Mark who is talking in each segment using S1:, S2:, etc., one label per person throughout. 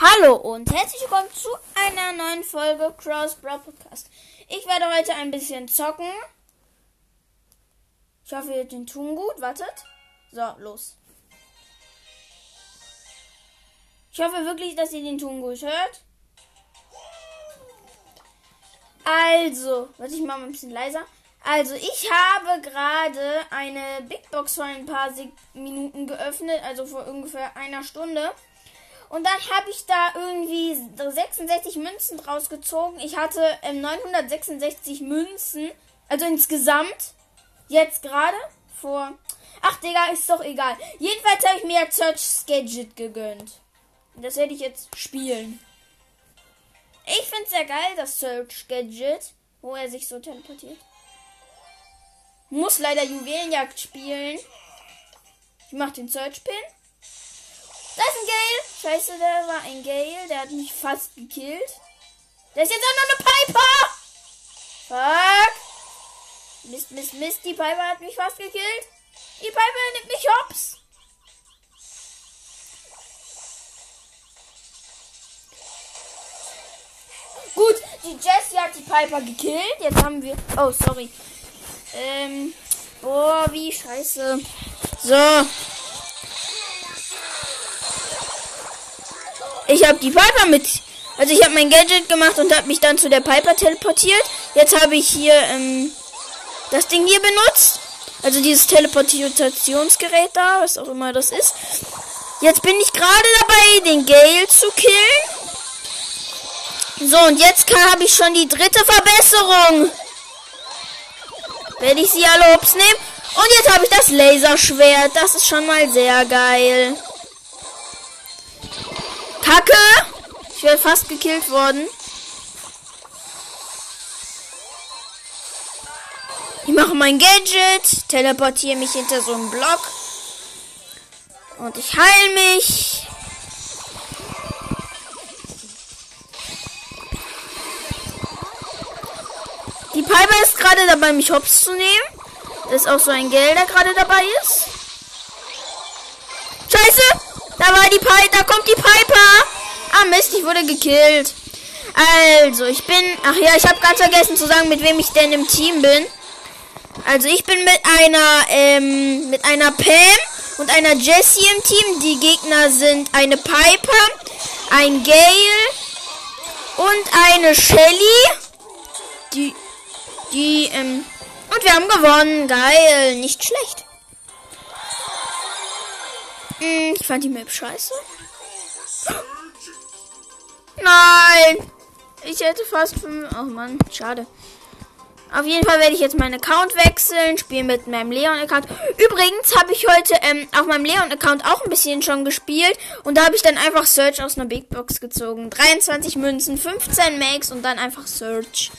S1: Hallo und herzlich willkommen zu einer neuen Folge Cross Bra Podcast. Ich werde heute ein bisschen zocken. Ich hoffe, ihr den tun gut. Wartet. So, los. Ich hoffe wirklich, dass ihr den Ton gut hört. Also, warte ich mal ein bisschen leiser. Also, ich habe gerade eine Big Box vor ein paar Minuten geöffnet, also vor ungefähr einer Stunde. Und dann habe ich da irgendwie 66 Münzen draus gezogen. Ich hatte ähm, 966 Münzen, also insgesamt. Jetzt gerade vor. Ach, Digga, ist doch egal. Jedenfalls habe ich mir Search Gadget gegönnt. Das werde ich jetzt spielen. Ich finde es sehr geil, das Search Gadget, wo er sich so teleportiert. Muss leider Juwelenjagd spielen. Ich mache den Search Pin. Da ist ein Gale. Scheiße, der war ein Gale. Der hat mich fast gekillt. Da ist jetzt auch noch eine Piper. Fuck. Mist, Mist, Mist. Die Piper hat mich fast gekillt. Die Piper nimmt mich hops. Gut, die Jessie hat die Piper gekillt. Jetzt haben wir. Oh, sorry. Ähm. Boah, wie scheiße. So. Ich habe die Piper mit. Also ich habe mein Gadget gemacht und habe mich dann zu der Piper teleportiert. Jetzt habe ich hier ähm, das Ding hier benutzt. Also dieses Teleportationsgerät da, was auch immer das ist. Jetzt bin ich gerade dabei, den Gale zu killen. So, und jetzt habe ich schon die dritte Verbesserung. Werde ich sie alle hops nehmen. Und jetzt habe ich das Laserschwert. Das ist schon mal sehr geil. Kacke! Ich werde fast gekillt worden. Ich mache mein Gadget, teleportiere mich hinter so einen Block. Und ich heile mich. Die Piper ist gerade dabei, mich hops zu nehmen. Da ist auch so ein Geld, der gerade dabei ist. Scheiße! Da war die Piper, da kommt die Piper! Ah Mist, ich wurde gekillt. Also, ich bin. Ach ja, ich habe ganz vergessen zu sagen, mit wem ich denn im Team bin. Also ich bin mit einer, ähm, mit einer Pam und einer Jessie im Team. Die Gegner sind eine Piper, ein Gale und eine Shelly. Die die, ähm, und wir haben gewonnen. Geil. Nicht schlecht. Hm, ich fand die Map scheiße. Nein. Ich hätte fast fünf. Oh Mann, schade. Auf jeden Fall werde ich jetzt meinen Account wechseln, spielen mit meinem Leon-Account. Übrigens habe ich heute ähm, auf meinem Leon-Account auch ein bisschen schon gespielt. Und da habe ich dann einfach Search aus einer Big Box gezogen. 23 Münzen, 15 Max und dann einfach Search.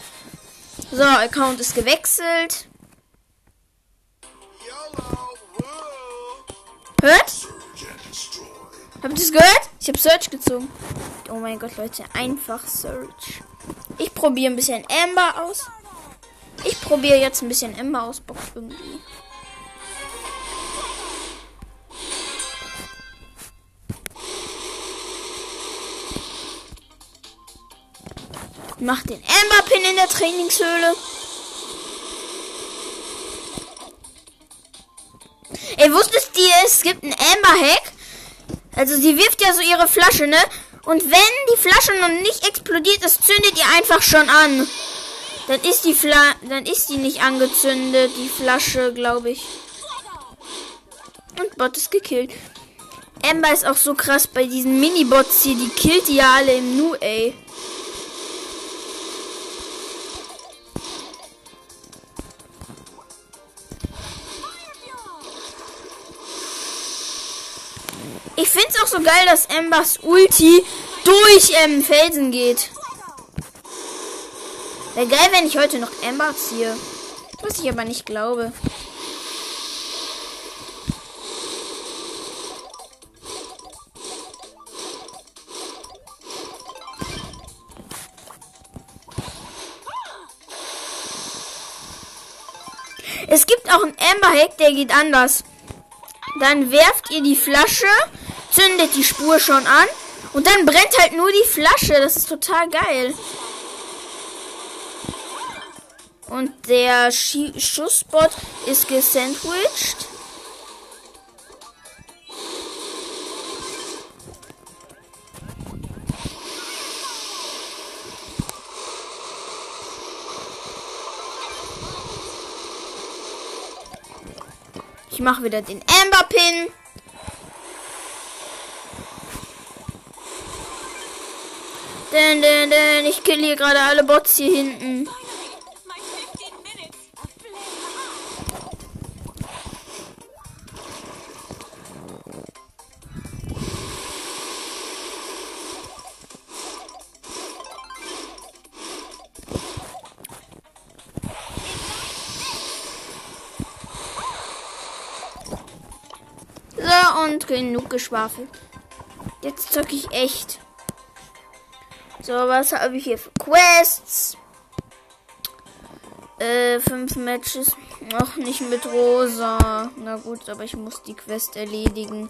S1: So, Account ist gewechselt. Hört? Habt ihr es gehört? Ich habe Search gezogen. Oh mein Gott, Leute, einfach Search. Ich probiere ein bisschen Amber aus. Ich probiere jetzt ein bisschen Amber aus. Bock irgendwie. Mach den Amber Pin in der Trainingshöhle. Ey, wusstest ihr, es gibt einen Amber Hack? Also sie wirft ja so ihre Flasche, ne? Und wenn die Flasche noch nicht explodiert ist, zündet ihr einfach schon an. Dann ist die Fla dann ist die nicht angezündet, die Flasche, glaube ich. Und Bot ist gekillt. Amber ist auch so krass bei diesen Minibots hier, die killt die ja alle im Nu, ey. So geil, dass Embers Ulti durch ähm, Felsen geht. Wäre geil, wenn ich heute noch Ember ziehe. Was ich aber nicht glaube. Es gibt auch einen Amber Hack, der geht anders. Dann werft ihr die Flasche, zündet die Spur schon an Und dann brennt halt nur die Flasche. Das ist total geil. Und der Schi Schussbot ist gesandwiched. Ich mache wieder den Amber Pin. Denn, denn, denn, ich kill hier gerade alle Bots hier hinten.
S2: My 15 minutes of flame
S1: So, und genug geschwafelt. Jetzt zocke ich echt. So, was habe ich hier für Quests? Äh, fünf Matches. Noch nicht mit Rosa. Na gut, aber ich muss die Quest erledigen.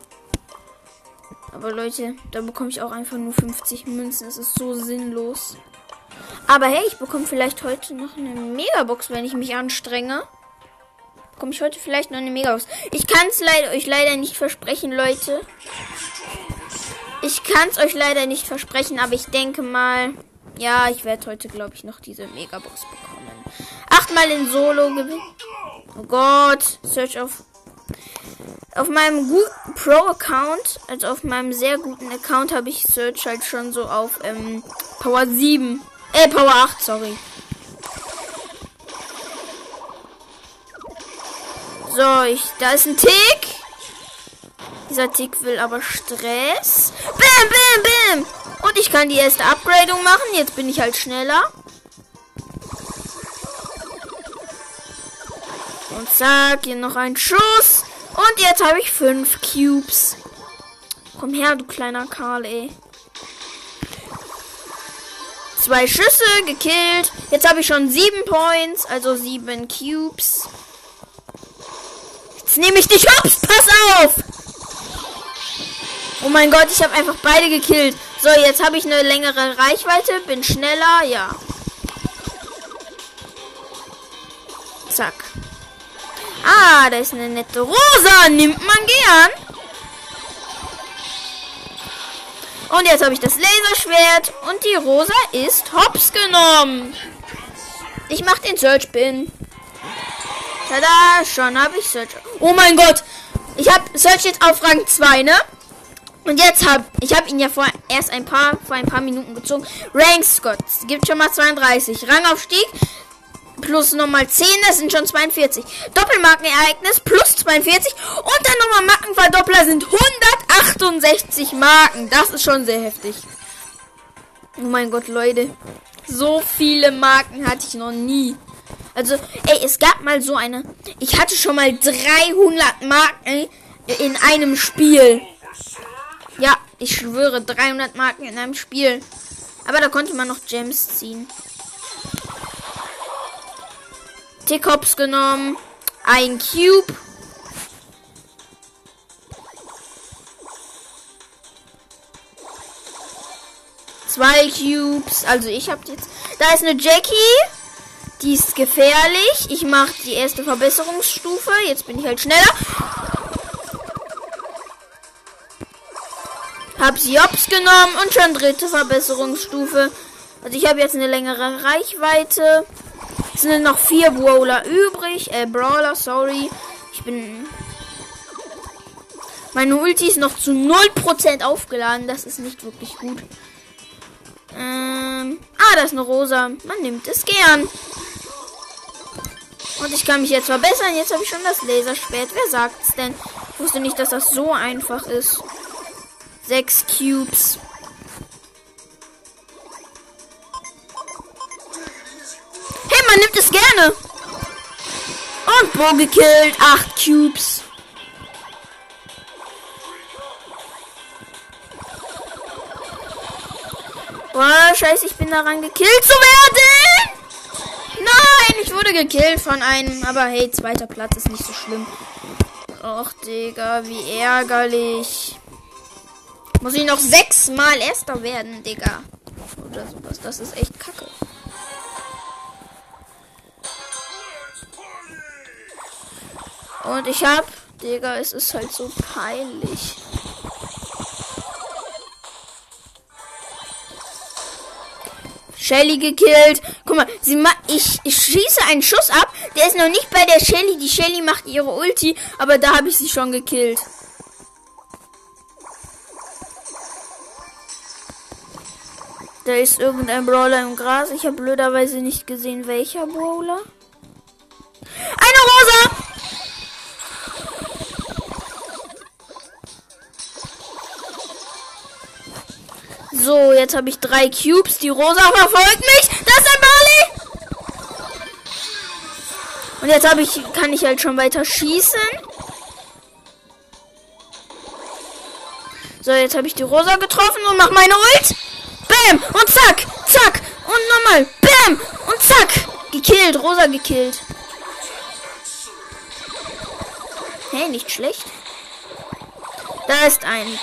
S1: Aber Leute, da bekomme ich auch einfach nur 50 Münzen. Das ist so sinnlos. Aber hey, ich bekomme vielleicht heute noch eine Megabox, wenn ich mich anstrenge. Bekomme ich heute vielleicht noch eine Megabox. Ich kann es leider, euch leider nicht versprechen, Leute. Ich kann es euch leider nicht versprechen, aber ich denke mal, ja, ich werde heute, glaube ich, noch diese Megabox bekommen. Achtmal in Solo gewinnen. Oh Gott, Search auf auf meinem guten Pro-Account, also auf meinem sehr guten Account, habe ich Search halt schon so auf ähm, Power 7. Äh, Power 8, sorry. So, ich, da ist ein Tick. Dieser Tick will aber Stress. Bam, bam, bam. Und ich kann die erste Upgradung machen. Jetzt bin ich halt schneller. Und zack, hier noch ein Schuss. Und jetzt habe ich fünf Cubes. Komm her, du kleiner Karl, ey. Zwei Schüsse gekillt. Jetzt habe ich schon sieben Points, also sieben Cubes. Jetzt nehme ich dich hops. Pass auf! Oh mein Gott, ich habe einfach beide gekillt. So, jetzt habe ich eine längere Reichweite, bin schneller, ja. Zack. Ah, da ist eine nette Rosa. Nimmt man gern. Und jetzt habe ich das Laserschwert und die Rosa ist hops genommen. Ich mache den Search Bin. Tada, schon habe ich Search. Oh mein Gott. Ich habe Search jetzt auf Rang 2, ne? Und jetzt habe ich habe ihn ja vor erst ein paar vor ein paar Minuten gezogen. Rank Scott gibt schon mal 32. Rangaufstieg plus nochmal 10, das sind schon 42. Doppelmarkenereignis plus 42 und dann nochmal Markenverdoppler sind 168 Marken. Das ist schon sehr heftig. Oh mein Gott, Leute. So viele Marken hatte ich noch nie. Also, ey, es gab mal so eine. Ich hatte schon mal 300 Marken in einem Spiel. Ich schwöre, 300 Marken in einem Spiel. Aber da konnte man noch Gems ziehen. Tick-Hops genommen. Ein Cube. Zwei Cubes. Also ich habe jetzt. Da ist eine Jackie. Die ist gefährlich. Ich mache die erste Verbesserungsstufe. Jetzt bin ich halt schneller. Hab sie Ops genommen und schon dritte Verbesserungsstufe. Also ich habe jetzt eine längere Reichweite. Es sind noch vier Brawler übrig. Äh, Brawler, sorry. Ich bin. Meine Ulti ist noch zu 0% aufgeladen. Das ist nicht wirklich gut. Ähm. Ah, da ist eine Rosa. Man nimmt es gern. Und ich kann mich jetzt verbessern. Jetzt habe ich schon das Laserschwert. Wer sagt's denn? Ich wusste nicht, dass das so einfach ist. Sechs Cubes. Hey, man nimmt es gerne. Und Bo gekillt. Acht Cubes. Boah, scheiße, ich bin daran gekillt zu werden. Nein, ich wurde gekillt von einem. Aber hey, zweiter Platz ist nicht so schlimm. Och, Digga, wie ärgerlich. Muss ich noch sechsmal Erster werden, Digga. Oder sowas. Das ist echt kacke. Und ich hab, Digga, es ist halt so peinlich. Shelly gekillt. Guck mal, sie ma ich, ich schieße einen Schuss ab. Der ist noch nicht bei der Shelly. Die Shelly macht ihre Ulti, aber da habe ich sie schon gekillt. Da ist irgendein Brawler im Gras. Ich habe blöderweise nicht gesehen, welcher Brawler. Eine Rosa! So, jetzt habe ich drei Cubes. Die Rosa verfolgt mich. Das ist ein Barley. Und jetzt habe ich, kann ich halt schon weiter schießen. So, jetzt habe ich die Rosa getroffen und mache meine Ult. Bam! Und zack! Zack! Und nochmal! Bam! Und zack! Gekillt! Rosa gekillt. Hey, nicht schlecht. Da ist ein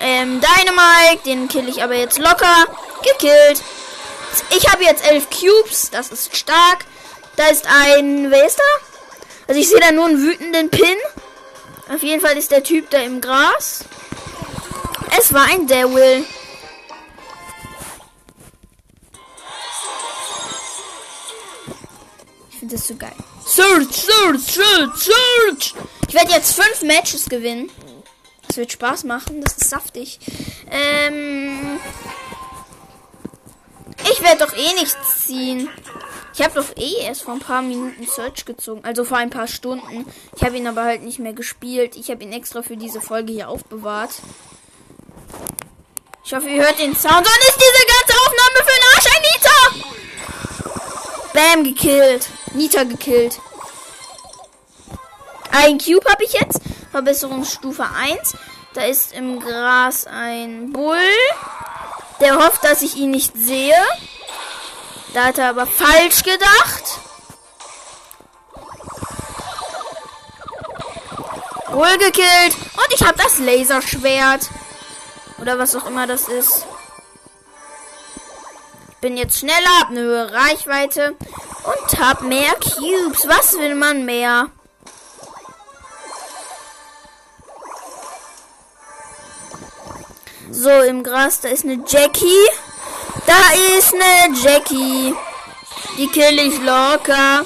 S1: ähm, Dynamite. Den kill ich aber jetzt locker. Gekillt. Ich habe jetzt elf Cubes. Das ist stark. Da ist ein... Wer ist da? Also ich sehe da nur einen wütenden Pin. Auf jeden Fall ist der Typ da im Gras. Es war ein Devil. Das so geil. Search, search, search, search. Ich werde jetzt fünf Matches gewinnen. Das wird Spaß machen. Das ist saftig. Ähm. Ich werde doch eh nichts ziehen. Ich habe doch eh erst vor ein paar Minuten Search gezogen. Also vor ein paar Stunden. Ich habe ihn aber halt nicht mehr gespielt. Ich habe ihn extra für diese Folge hier aufbewahrt. Ich hoffe, ihr hört den Sound. Dann ist diese ganze Aufnahme für den Arsch ein Nita! Bam, gekillt. Nita gekillt. Ein Cube habe ich jetzt. Verbesserungsstufe 1. Da ist im Gras ein Bull. Der hofft, dass ich ihn nicht sehe. Da hat er aber falsch gedacht. Bull gekillt. Und ich habe das Laserschwert. Oder was auch immer das ist. Bin jetzt schneller, habe eine höhere Reichweite und habe mehr Cubes. Was will man mehr? So, im Gras, da ist eine Jackie. Da ist eine Jackie. Die kill ich locker.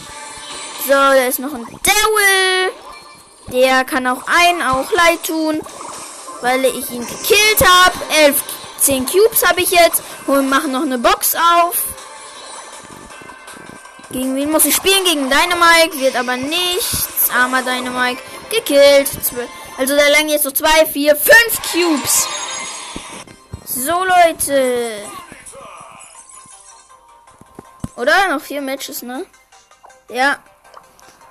S1: So, da ist noch ein Daryl. Der kann auch einen auch leid tun, weil ich ihn gekillt habe. Elf, zehn Cubes habe ich jetzt. Und machen noch eine Box auf. Gegen wen muss ich spielen? Gegen Dynamite. Wird aber nichts. Armer Dynamite. Gekillt. Also da lang jetzt noch zwei, vier, fünf Cubes. So, Leute. Oder? Noch vier Matches, ne? Ja.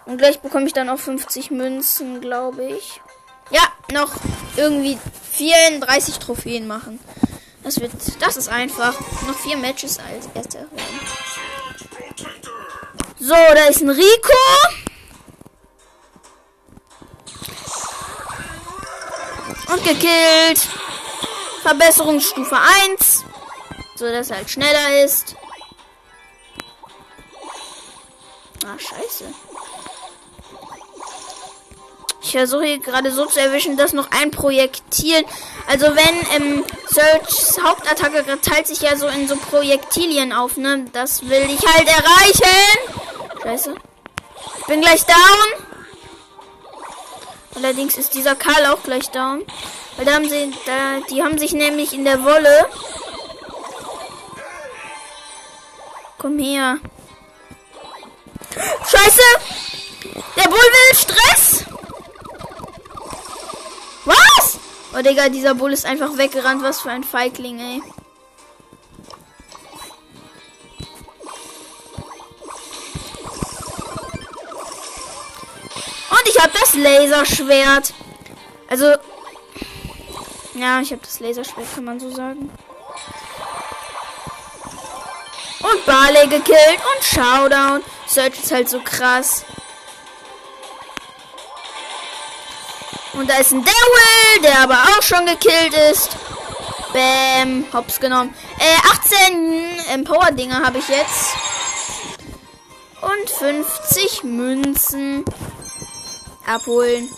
S1: Und gleich bekomme ich dann auch 50 Münzen, glaube ich. Ja, noch irgendwie 34 Trophäen machen. Das wird, das ist einfach. Noch vier Matches als erster. So, da ist ein Rico. Und gekillt. Verbesserungsstufe 1. So dass er halt schneller ist. Ah, scheiße. Ich versuche hier gerade so zu erwischen, dass noch ein Projektil. Also wenn ähm, Searchs Hauptattacke teilt sich ja so in so Projektilien auf, ne? Das will ich halt erreichen. Scheiße. Ich bin gleich down. Allerdings ist dieser Karl auch gleich down. Weil da haben sie, da, die haben sich nämlich in der Wolle. Komm her. Scheiße! Der Bull will Stress! Was? Oh, Digga, dieser Bull ist einfach weggerannt. Was für ein Feigling, ey. Und ich habe das Laserschwert. Also, ja, ich habe das Laserschwert, kann man so sagen. Und Barley gekillt und Showdown. Search ist halt so krass. Und da ist ein Daryl, der aber auch schon gekillt ist. Bäm. Hops genommen. Äh, 18 Empower-Dinger habe ich jetzt. Und 50 Münzen. Abholen.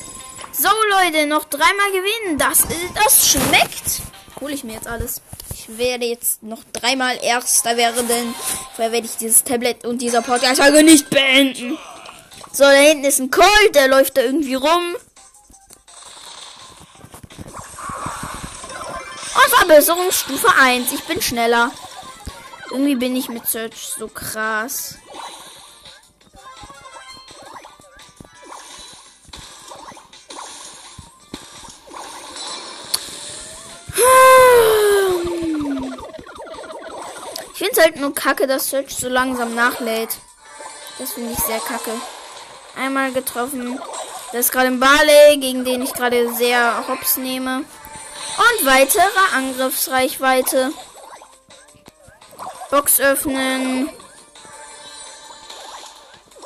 S1: So, Leute, noch dreimal gewinnen. Das, das schmeckt. Hole ich mir jetzt alles. Ich werde jetzt noch dreimal Erster werden. Vorher werde ich dieses Tablet und dieser Podcast-Folge nicht beenden. So, da hinten ist ein Colt, der läuft da irgendwie rum. Und Verbesserungsstufe 1. Ich bin schneller. Irgendwie bin ich mit Search so krass. Ich finde es halt nur kacke, dass Search so langsam nachlädt. Das finde ich sehr kacke. Einmal getroffen. Das ist gerade ein Barley, gegen den ich gerade sehr hops nehme. Und weitere Angriffsreichweite. Box öffnen.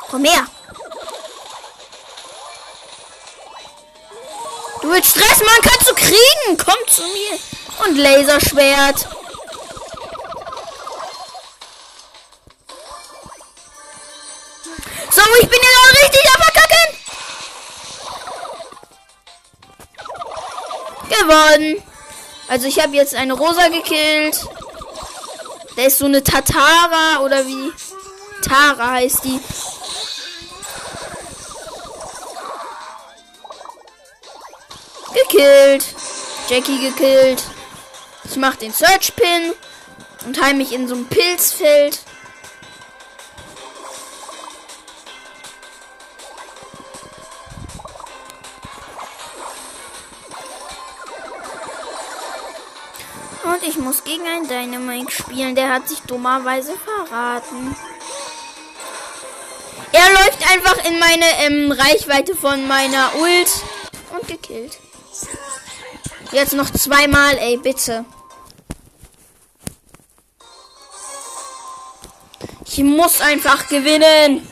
S1: Komm her. Du willst Stress, man kannst du kriegen. Komm zu mir. Und Laserschwert. So, ich bin ja richtig am Gewonnen. Also ich habe jetzt eine Rosa gekillt. Da ist so eine Tatara oder wie? Tara heißt die. Gekillt. Jackie gekillt. Ich mache den Search Pin und heim mich in so ein Pilzfeld. Muss gegen einen Dynamite spielen. Der hat sich dummerweise verraten. Er läuft einfach in meine ähm, Reichweite von meiner Ult und gekillt. Jetzt noch zweimal, ey, bitte. Ich muss einfach gewinnen.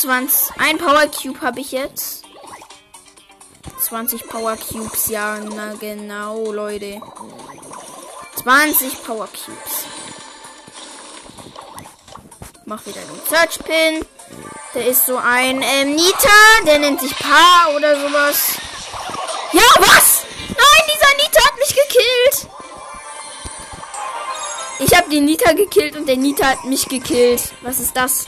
S1: 20. Ein Power Cube habe ich jetzt. 20 Power Cubes, ja, na genau, Leute. 20 Power Cubes. Mach wieder den Search Pin. Der ist so ein ähm, Nita, der nennt sich Pa oder sowas. Ja, was? Nein, dieser Nita hat mich gekillt. Ich habe den Nita gekillt und der Nita hat mich gekillt. Was ist das?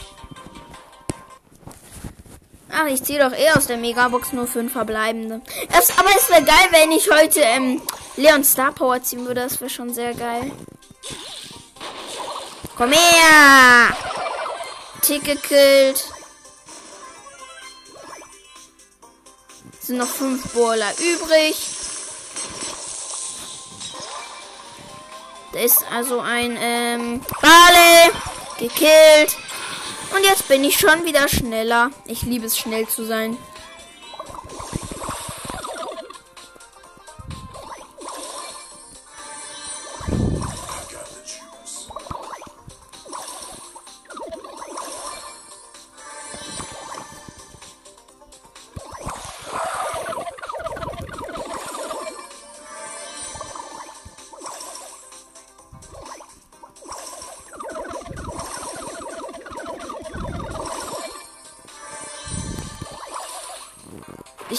S1: Ach, ich ziehe doch eh aus der Megabox nur fünf verbleibende. Es, aber es wäre geil, wenn ich heute ähm, Leon Star Power ziehen würde. Das wäre schon sehr geil. Komm her! Tick gekillt. Sind noch fünf Brawler übrig. Da ist also ein ähm, Barley gekillt. Und jetzt bin ich schon wieder schneller. Ich liebe es, schnell zu sein.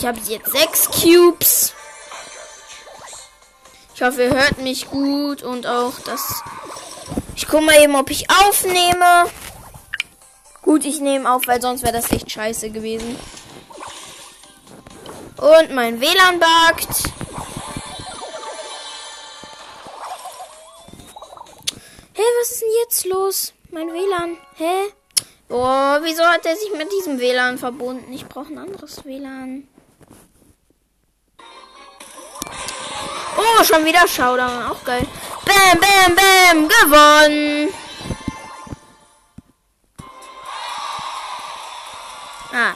S1: Ich habe jetzt sechs Cubes. Ich hoffe, ihr hört mich gut und auch das. Ich gucke mal eben, ob ich aufnehme. Gut, ich nehme auf, weil sonst wäre das echt scheiße gewesen. Und mein WLAN buggt. Hä, was ist denn jetzt los? Mein WLAN. Hä? Boah, wieso hat er sich mit diesem WLAN verbunden? Ich brauche ein anderes WLAN. Oh, schon wieder Showdown. Auch geil. Bam, bam, bam. Gewonnen. Ah.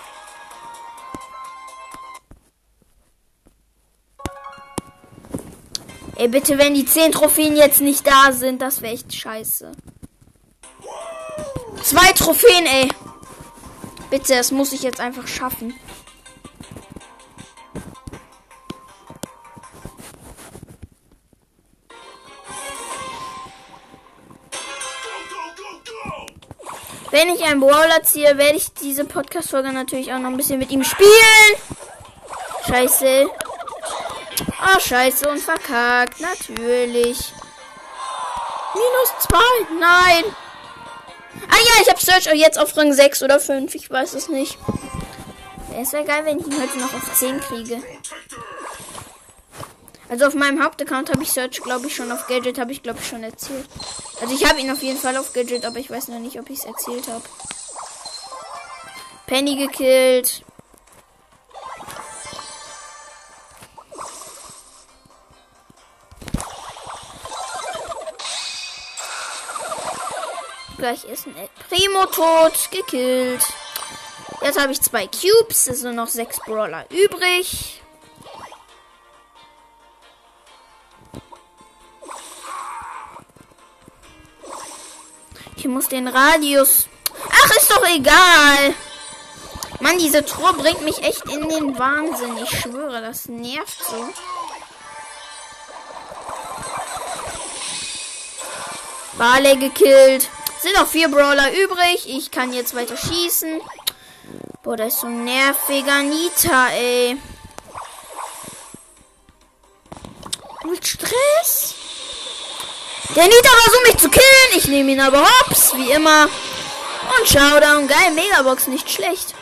S1: Ey, bitte, wenn die 10 Trophäen jetzt nicht da sind, das wäre echt scheiße. Zwei Trophäen, ey. Bitte, das muss ich jetzt einfach schaffen. Wenn ich einen Brawler ziehe, werde ich diese Podcast-Folge natürlich auch noch ein bisschen mit ihm spielen. Scheiße. Oh, scheiße und verkackt. Natürlich. Minus zwei. Nein. Ah ja, ich habe Search jetzt auf Rang 6 oder 5. Ich weiß es nicht. Es wäre geil, wenn ich ihn heute noch auf 10 kriege. Also auf meinem Hauptaccount habe ich Search, glaube ich, schon auf Gadget, habe ich, glaube ich, schon erzählt. Also ich habe ihn auf jeden Fall auf Gadget, aber ich weiß noch nicht, ob ich es erzählt habe. Penny gekillt. Gleich ist ein Primo tot, gekillt. Jetzt habe ich zwei Cubes, es sind noch sechs Brawler übrig. Ich muss den Radius. Ach, ist doch egal. Mann, diese Truhe bringt mich echt in den Wahnsinn. Ich schwöre, das nervt so. Barley gekillt. Sind noch vier Brawler übrig. Ich kann jetzt weiter schießen. Boah, das ist so nerviger Nita, ey. Mit Stress. Der Nita versucht mich zu killen. Ich nehme ihn aber hops, wie immer. Und Showdown. Geil, Megabox, nicht schlecht.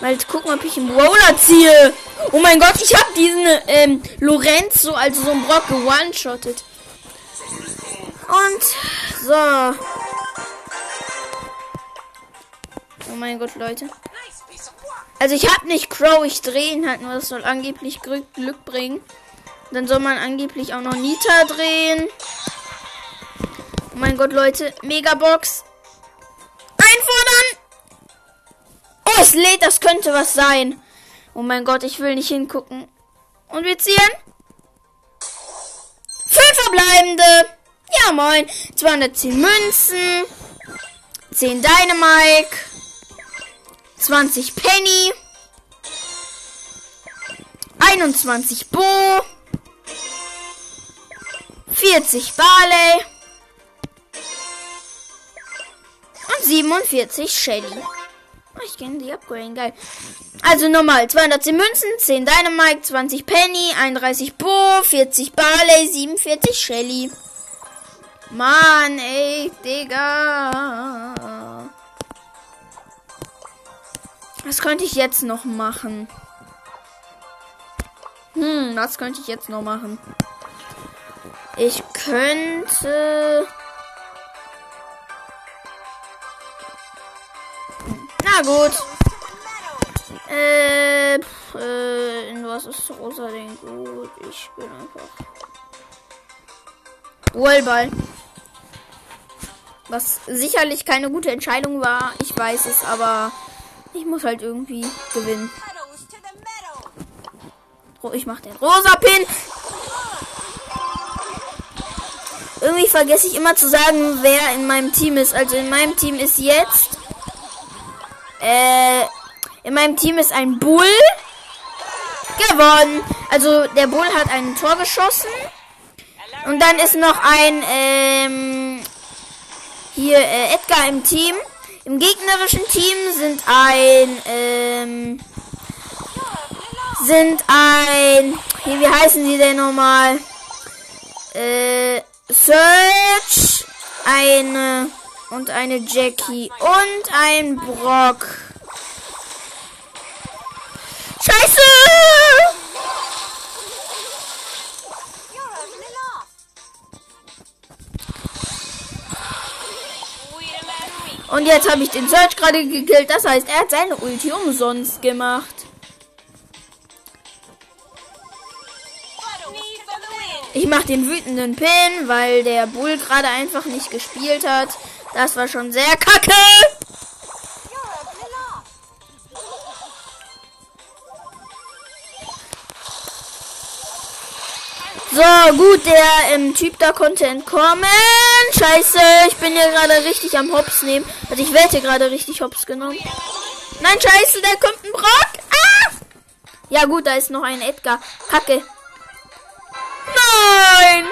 S1: Mal jetzt gucken, ob ich einen Brawler ziehe. Oh mein Gott, ich habe diesen ähm, Lorenzo, also so ein Brock, gewone-shottet. Und so. Oh mein Gott, Leute. Also ich habe nicht Crow, ich drehe ihn halt nur. Das soll angeblich Glück bringen. Dann soll man angeblich auch noch Nita drehen. Oh mein Gott, Leute. Megabox. Einfordern. Oh, es lädt. Das könnte was sein. Oh mein Gott, ich will nicht hingucken. Und wir ziehen. Fünf verbleibende. Ja, moin. 210 Münzen. 10 Dynamike. 20 Penny. 21 Bo. 40 Barley. Und 47 Shelly. Oh, ich kenne die Upgrade, geil. Also nochmal, 210 Münzen, 10 Dynamite, 20 Penny, 31 Bo, 40 Barley, 47 Shelly. Mann, ey, Digga. Was könnte ich jetzt noch machen? Hm, was könnte ich jetzt noch machen? Ich könnte... Gut. Äh, pff, äh, in was ist rosa denn gut? Ich bin einfach... Wallball. Was sicherlich keine gute Entscheidung war. Ich weiß es, aber ich muss halt irgendwie gewinnen. Oh, ich mach den rosa Pin. Irgendwie vergesse ich immer zu sagen, wer in meinem Team ist. Also in meinem Team ist jetzt. Äh, in meinem Team ist ein Bull gewonnen. Also der Bull hat ein Tor geschossen. Und dann ist noch ein ähm, hier äh, Edgar im Team. Im gegnerischen Team sind ein ähm, sind ein hier, wie heißen die denn nochmal? Äh, Search, eine und eine Jackie und ein Brock. Scheiße! Und jetzt habe ich den Search gerade gekillt. Das heißt, er hat seine Ulti umsonst gemacht. Ich mache den wütenden Pin, weil der Bull gerade einfach nicht gespielt hat. Das war schon sehr kacke. So, gut, der ähm, Typ da konnte entkommen. Scheiße, ich bin hier gerade richtig am Hops nehmen. Also ich werde gerade richtig Hops genommen. Nein, scheiße, da kommt ein Brock. Ah! Ja gut, da ist noch ein Edgar. Kacke. Nein!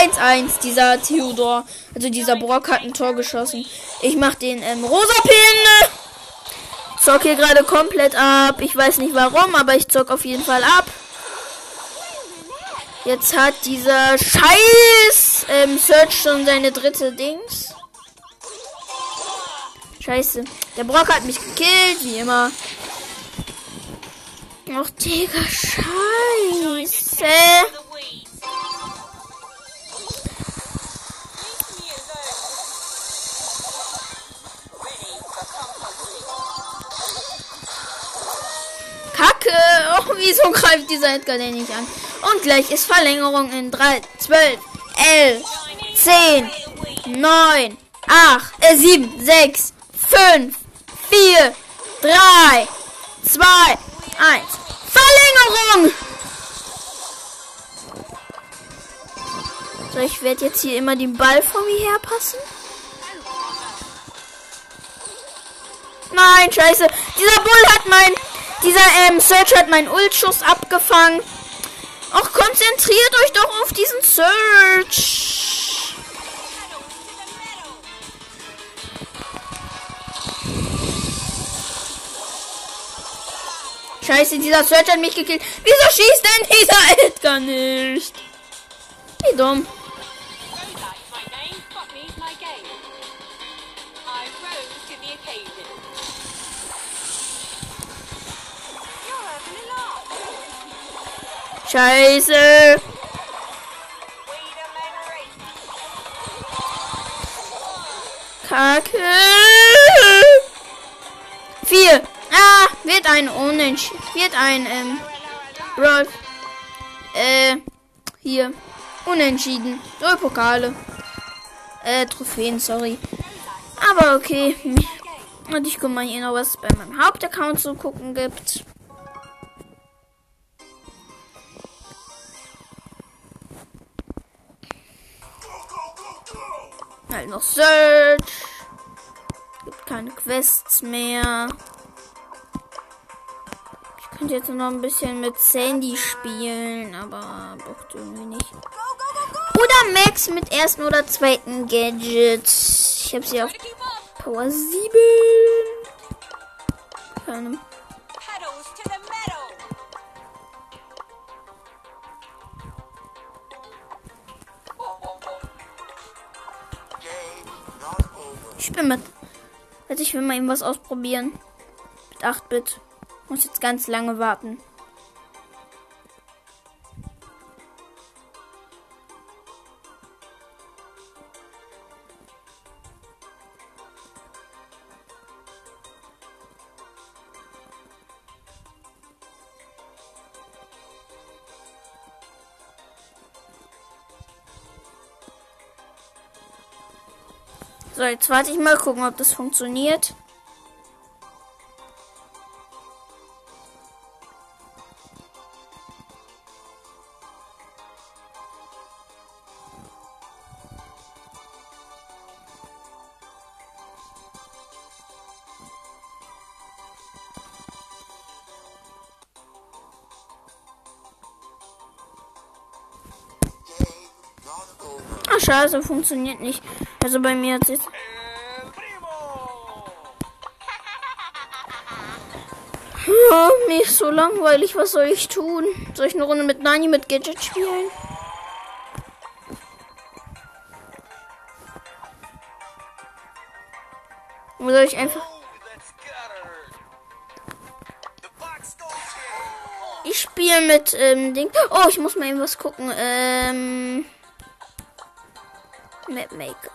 S1: 1-1, dieser Theodor. Also dieser Brock hat ein Tor geschossen. Ich mach den ähm, rosa Pin. Zock hier gerade komplett ab. Ich weiß nicht warum, aber ich zock auf jeden Fall ab. Jetzt hat dieser Scheiß ähm, Search schon seine dritte Dings. Scheiße. Der Brock hat mich gekillt, wie immer. Ach, Digga, scheiße. Kacke. Oh, wieso greift dieser Edgar denn nicht an? Und gleich ist Verlängerung in 3, 12, 11, 10, 9, 8, äh, 7, 6, 5, 4, 3, 2, 1. Verlängerung! So, ich werde jetzt hier immer den Ball vor mir herpassen. Nein, scheiße. Dieser Bull hat mein... Dieser ähm, Search hat meinen Ultschuss abgefangen. Ach, konzentriert euch doch auf diesen Search. Scheiße, dieser Search hat mich gekillt. Wieso schießt denn dieser Edgar nicht? Wie dumm. Scheiße. Kacke. Vier. Ah, wird ein Unentschieden. Wird ein, ähm, Rolf. Äh, hier. Unentschieden. Null Pokale. Äh, Trophäen, sorry. Aber okay. Und ich guck mal hier noch, was es bei meinem Hauptaccount zu gucken gibt. Halt noch Search. Gibt keine Quests mehr. Ich könnte jetzt noch ein bisschen mit Sandy spielen, aber braucht irgendwie nicht. Oder Max mit ersten oder zweiten Gadget. Ich habe sie auf. Power 7. Keine. Ich bin mit. Also ich will mal eben was ausprobieren. Mit 8-Bit. Muss jetzt ganz lange warten. Jetzt warte ich mal, gucken, ob das funktioniert. Scheiße, funktioniert nicht. Also bei mir hat es. Ja, mir ist so langweilig. Was soll ich tun? Soll ich eine Runde mit Nani mit Gadget spielen? Oder soll ich einfach. Ich spiele mit ähm, Ding. Oh, ich muss mal eben was gucken. Ähm. Mapmaker.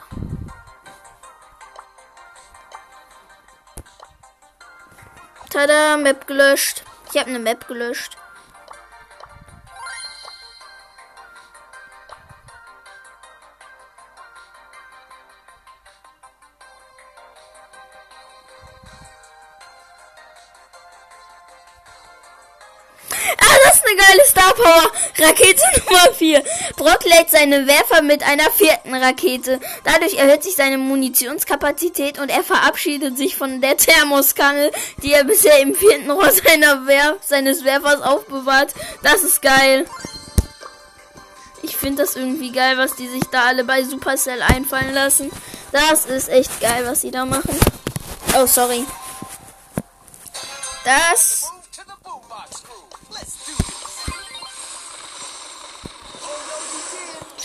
S1: Tada, Map gelöscht. Ich habe eine Map gelöscht. Ah, das ist eine geile Star Power. Rakete Nummer 4. Brock lädt seine Werfer mit einer vierten Rakete. Dadurch erhöht sich seine Munitionskapazität und er verabschiedet sich von der Thermoskanne, die er bisher im vierten Rohr seiner Werf seines Werfers aufbewahrt. Das ist geil. Ich finde das irgendwie geil, was die sich da alle bei Supercell einfallen lassen. Das ist echt geil, was sie da machen. Oh, sorry. Das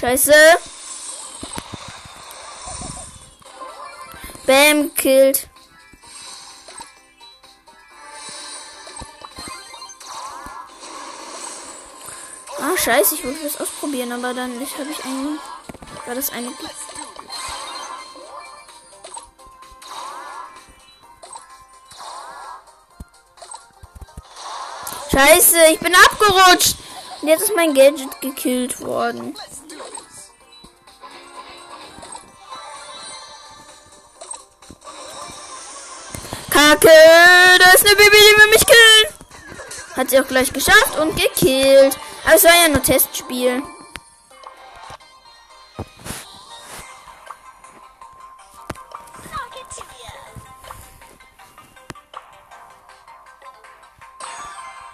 S1: Scheiße. Bam, killed. Ah, scheiße, ich wollte das ausprobieren, aber dann nicht habe ich einen. War das eine. Scheiße, ich bin abgerutscht. Und jetzt ist mein Gadget gekillt worden. Kacke, da ist eine Baby, die will mich killen. Hat sie auch gleich geschafft und gekillt. Aber es war ja nur Testspiel.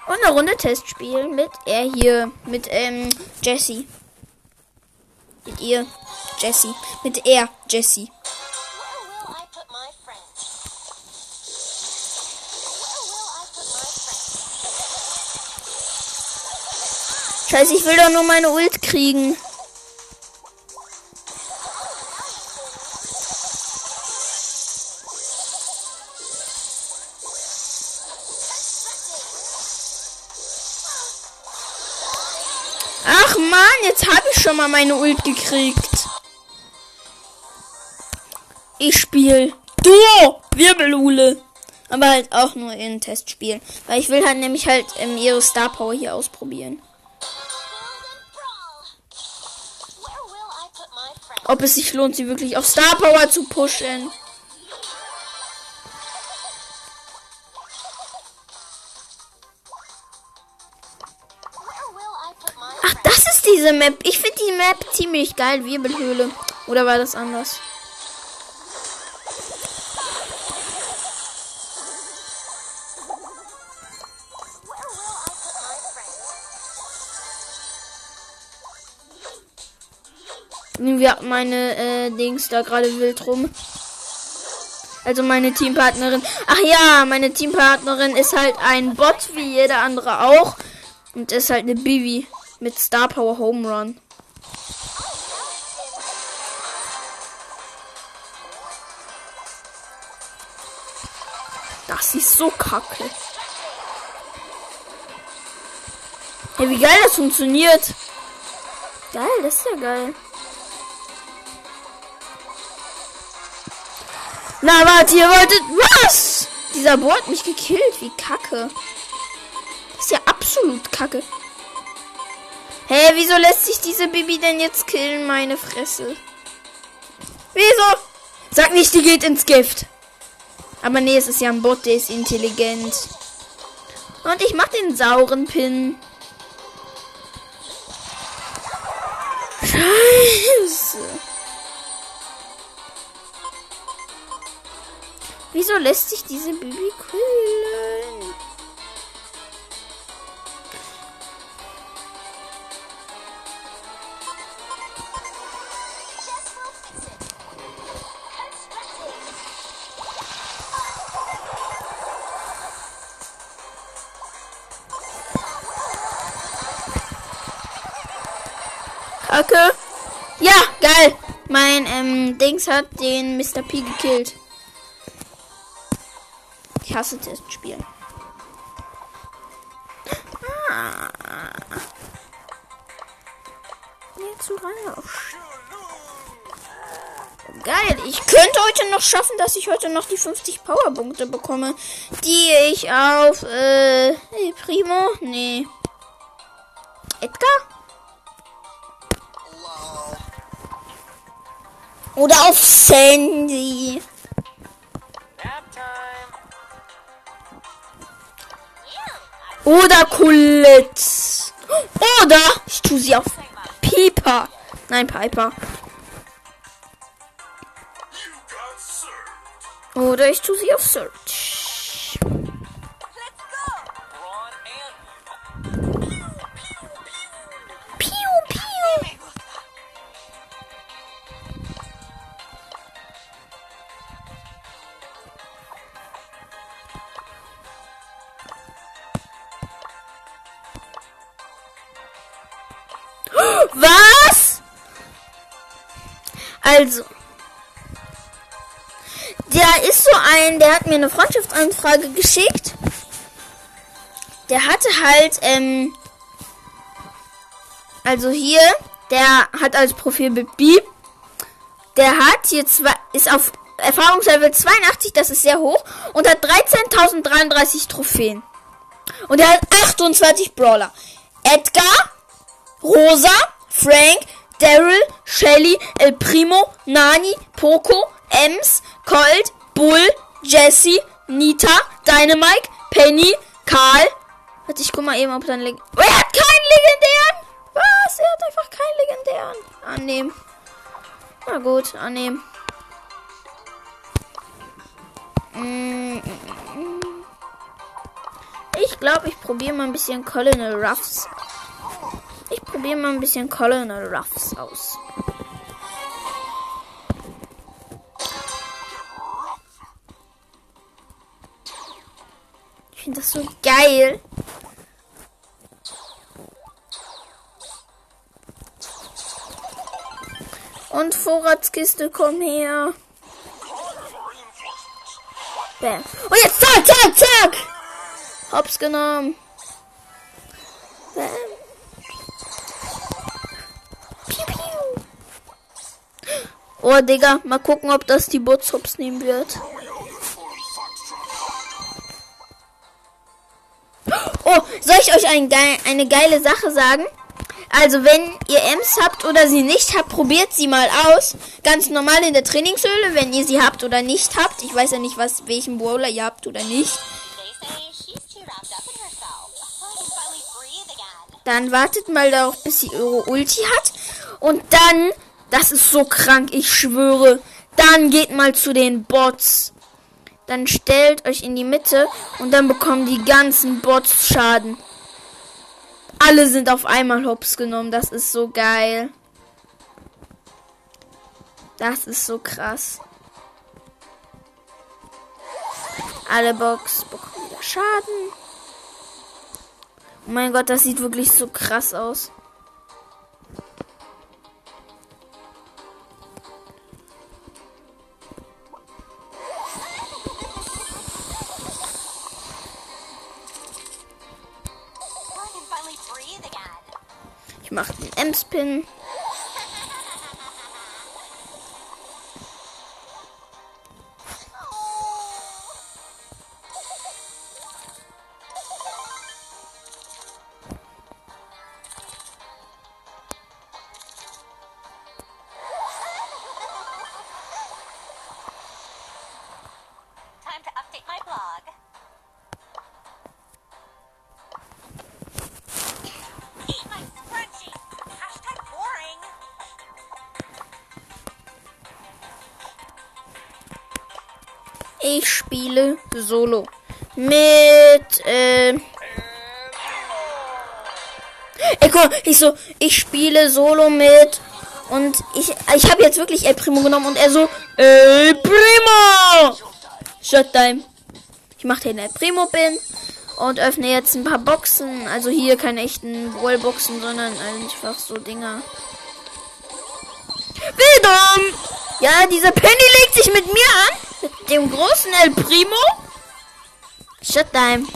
S1: Und eine Runde Testspiel mit er hier, mit ähm, Jessie. Mit ihr, Jessie. Mit er, Jessie. Scheiße, ich will doch nur meine Ult kriegen. Ach man, jetzt habe ich schon mal meine Ult gekriegt. Ich spiel Duo Wirbelule. Aber halt auch nur in Testspielen. Weil ich will halt nämlich halt ähm, ihre Star Power hier ausprobieren. Ob es sich lohnt, sie wirklich auf Star Power zu pushen. Ach, das ist diese Map. Ich finde die Map ziemlich geil. Wirbelhöhle. Oder war das anders? Hatten meine äh, Dings da gerade wild rum. Also meine Teampartnerin. Ach ja, meine Teampartnerin ist halt ein Bot wie jeder andere auch. Und ist halt eine Bibi mit Star Power Home Run. Das ist so kacke. Hey, wie geil das funktioniert. Geil, das ist ja geil. Na, warte, ihr wolltet. Was? Dieser Bo hat mich gekillt. Wie kacke. Das ist ja absolut kacke. Hä, hey, wieso lässt sich diese Bibi denn jetzt killen? Meine Fresse. Wieso? Sag nicht, die geht ins Gift. Aber nee, es ist ja ein Bot, der ist intelligent. Und ich mach den sauren Pin. Scheiße. Wieso lässt sich diese Bibi.
S3: Constructing.
S1: Kacke. Ja, geil. Mein ähm, Dings hat den Mr. P gekillt. Hasse Testspielen. Ah. Jetzt auf. Geil. Ich könnte heute noch schaffen, dass ich heute noch die 50 Powerpunkte bekomme, die ich auf äh, Primo, nee, Edgar oder auf Sandy. Oder Colette. Oder ich tue sie auf Piper. Nein, Piper. Oder ich tue sie auf Search. Also. Der ist so ein, der hat mir eine Freundschaftsanfrage geschickt. Der hatte halt, ähm, also hier, der hat als Profilbild Beep. Der hat hier zwei, ist auf Erfahrungslevel 82, das ist sehr hoch, und hat 13.033 Trophäen. Und er hat 28 Brawler. Edgar, Rosa, Frank, Daryl, Shelly, El Primo, Nani, Poco, Ems, Colt, Bull, Jesse, Nita, Dynamite, Penny, Karl. Warte, ich guck mal eben, ob dann Leg oh, Er hat keinen legendären! Was? Er hat einfach keinen legendären. Annehmen. Na gut, annehmen. Mm, mm, mm. Ich glaube, ich probiere mal ein bisschen Colonel Ruffs. Ich probiere mal ein bisschen Colonel Ruffs aus. Ich finde das so geil. Und Vorratskiste, komm her. Bam. Oh, jetzt zack, zack, zack. Hops genommen. Bam. Oh, Digga, mal gucken, ob das die Bots hops nehmen wird. Oh, soll ich euch ein geil, eine geile Sache sagen? Also, wenn ihr Ems habt oder sie nicht habt, probiert sie mal aus. Ganz normal in der Trainingshöhle, wenn ihr sie habt oder nicht habt. Ich weiß ja nicht, was welchen Brawler ihr habt oder nicht. Dann wartet mal darauf, bis sie ihre Ulti hat. Und dann, das ist so krank, ich schwöre. Dann geht mal zu den Bots. Dann stellt euch in die Mitte und dann bekommen die ganzen Bots Schaden. Alle sind auf einmal hops genommen. Das ist so geil. Das ist so krass. Alle Box bekommen wieder Schaden. Oh mein Gott, das sieht wirklich so krass aus. Den Ich spiele Solo. Mit, äh. Ey, guck, ich so, ich spiele Solo mit. Und ich, ich habe jetzt wirklich El Primo genommen und er so, El Primo! Shutdown. Ich mache den El Primo Pin und öffne jetzt ein paar Boxen. Also hier keine echten Wallboxen, sondern einfach so Dinger. Bildung! Ja, dieser Penny legt sich mit mir an. Dem großen El Primo. Shutdown.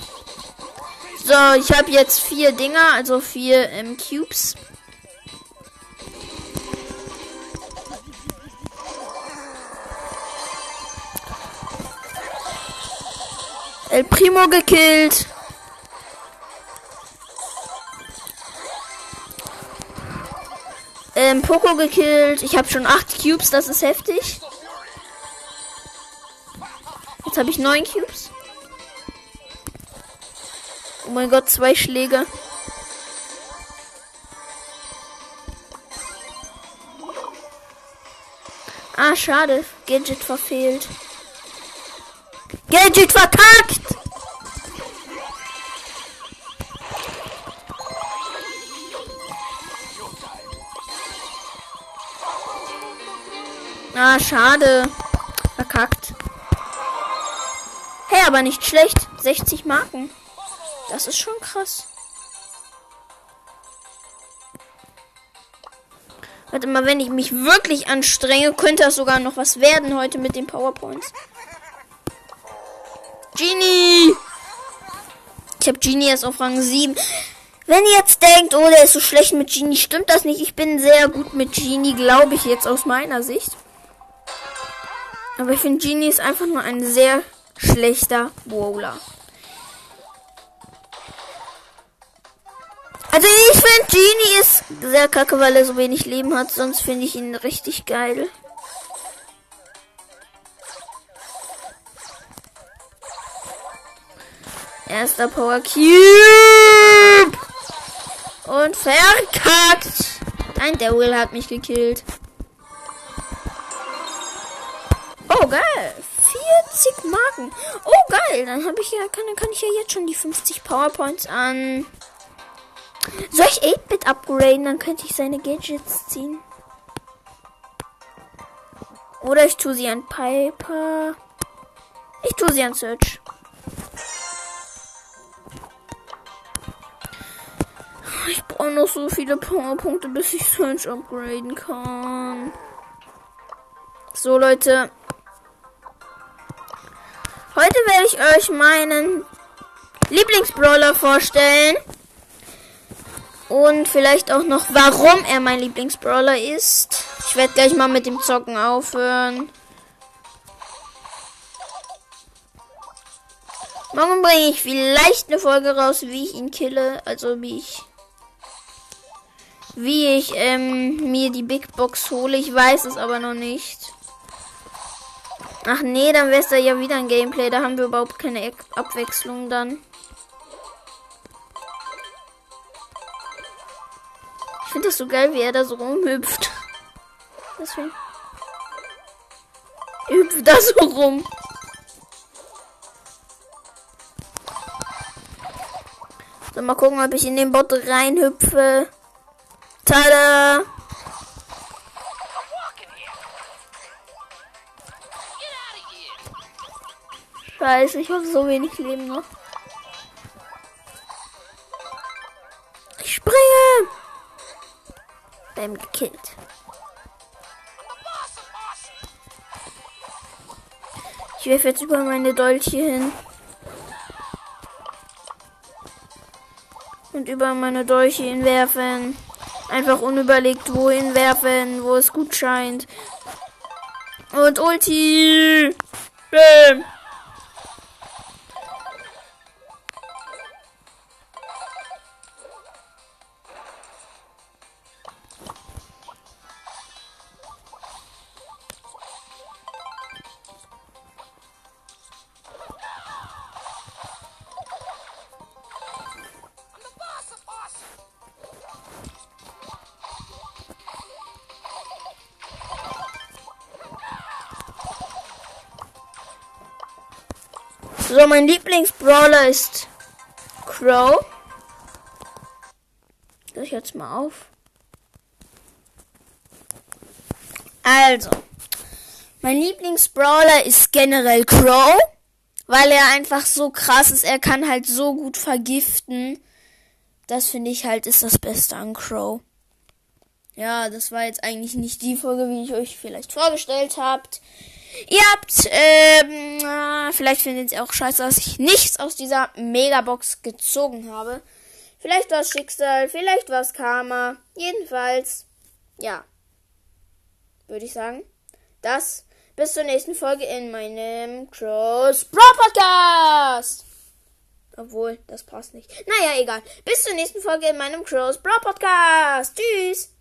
S1: So, ich habe jetzt vier Dinger, also vier ähm, Cubes. El Primo gekillt. Ähm, Poco gekillt. Ich habe schon acht Cubes, das ist heftig. Jetzt habe ich neun Cubes. Oh mein Gott, zwei Schläge. Ah, schade. Gadget verfehlt. Gadget verkackt! Ah, schade. Verkackt. Hey, aber nicht schlecht. 60 Marken. Das ist schon krass. Warte mal, wenn ich mich wirklich anstrenge, könnte das sogar noch was werden heute mit den PowerPoints. Genie! Ich habe Genie erst auf Rang 7. Wenn ihr jetzt denkt, oh, der ist so schlecht mit Genie, stimmt das nicht. Ich bin sehr gut mit Genie, glaube ich jetzt aus meiner Sicht. Aber ich finde, Genie ist einfach nur ein sehr schlechter Bowler. Also ich finde Genie ist sehr kacke, weil er so wenig Leben hat. Sonst finde ich ihn richtig geil. Erster Power Cube. Und verkackt. Nein, der Will hat mich gekillt. Oh, geil. 40 Marken. Oh, geil. Dann habe ich ja, kann, kann ich ja jetzt schon die 50 Powerpoints an. Soll ich 8-Bit upgraden? Dann könnte ich seine Gadgets ziehen. Oder ich tue sie an Piper. Ich tue sie an Search. Ich brauche noch so viele Powerpunkte, bis ich Search upgraden kann. So, Leute. Heute werde ich euch meinen Lieblingsbrawler vorstellen. Und vielleicht auch noch, warum er mein Lieblingsbrawler ist. Ich werde gleich mal mit dem Zocken aufhören. Morgen bringe ich vielleicht eine Folge raus, wie ich ihn kille. Also wie ich. Wie ich ähm, mir die Big Box hole. Ich weiß es aber noch nicht. Ach nee, dann wäre es da ja wieder ein Gameplay. Da haben wir überhaupt keine Abwechslung dann. Ich finde das so geil, wie er da so rumhüpft. Deswegen. Hüpft da so rum. So, mal gucken, ob ich in den Bot reinhüpfe. Tada! Scheiße, ich habe so wenig Leben noch. Ich springe! Bam, gekillt. Ich werfe jetzt über meine Dolche hin. Und über meine Dolche hinwerfen. Einfach unüberlegt wohin werfen, wo es gut scheint. Und Ulti! Bam! So, mein Lieblingsbrawler ist Crow. Ich jetzt mal auf. Also, mein Lieblingsbrawler ist generell Crow, weil er einfach so krass ist. Er kann halt so gut vergiften. Das finde ich halt ist das Beste an Crow. Ja, das war jetzt eigentlich nicht die Folge, wie ich euch vielleicht vorgestellt habt. Ihr habt, ähm, vielleicht findet ihr auch scheiße, dass ich nichts aus dieser Megabox gezogen habe. Vielleicht war es Schicksal, vielleicht war es Karma. Jedenfalls, ja, würde ich sagen. Das bis zur nächsten Folge in meinem Cross Pro Podcast. Obwohl, das passt nicht. Naja, egal. Bis zur nächsten Folge in meinem Cross Pro Podcast. Tschüss.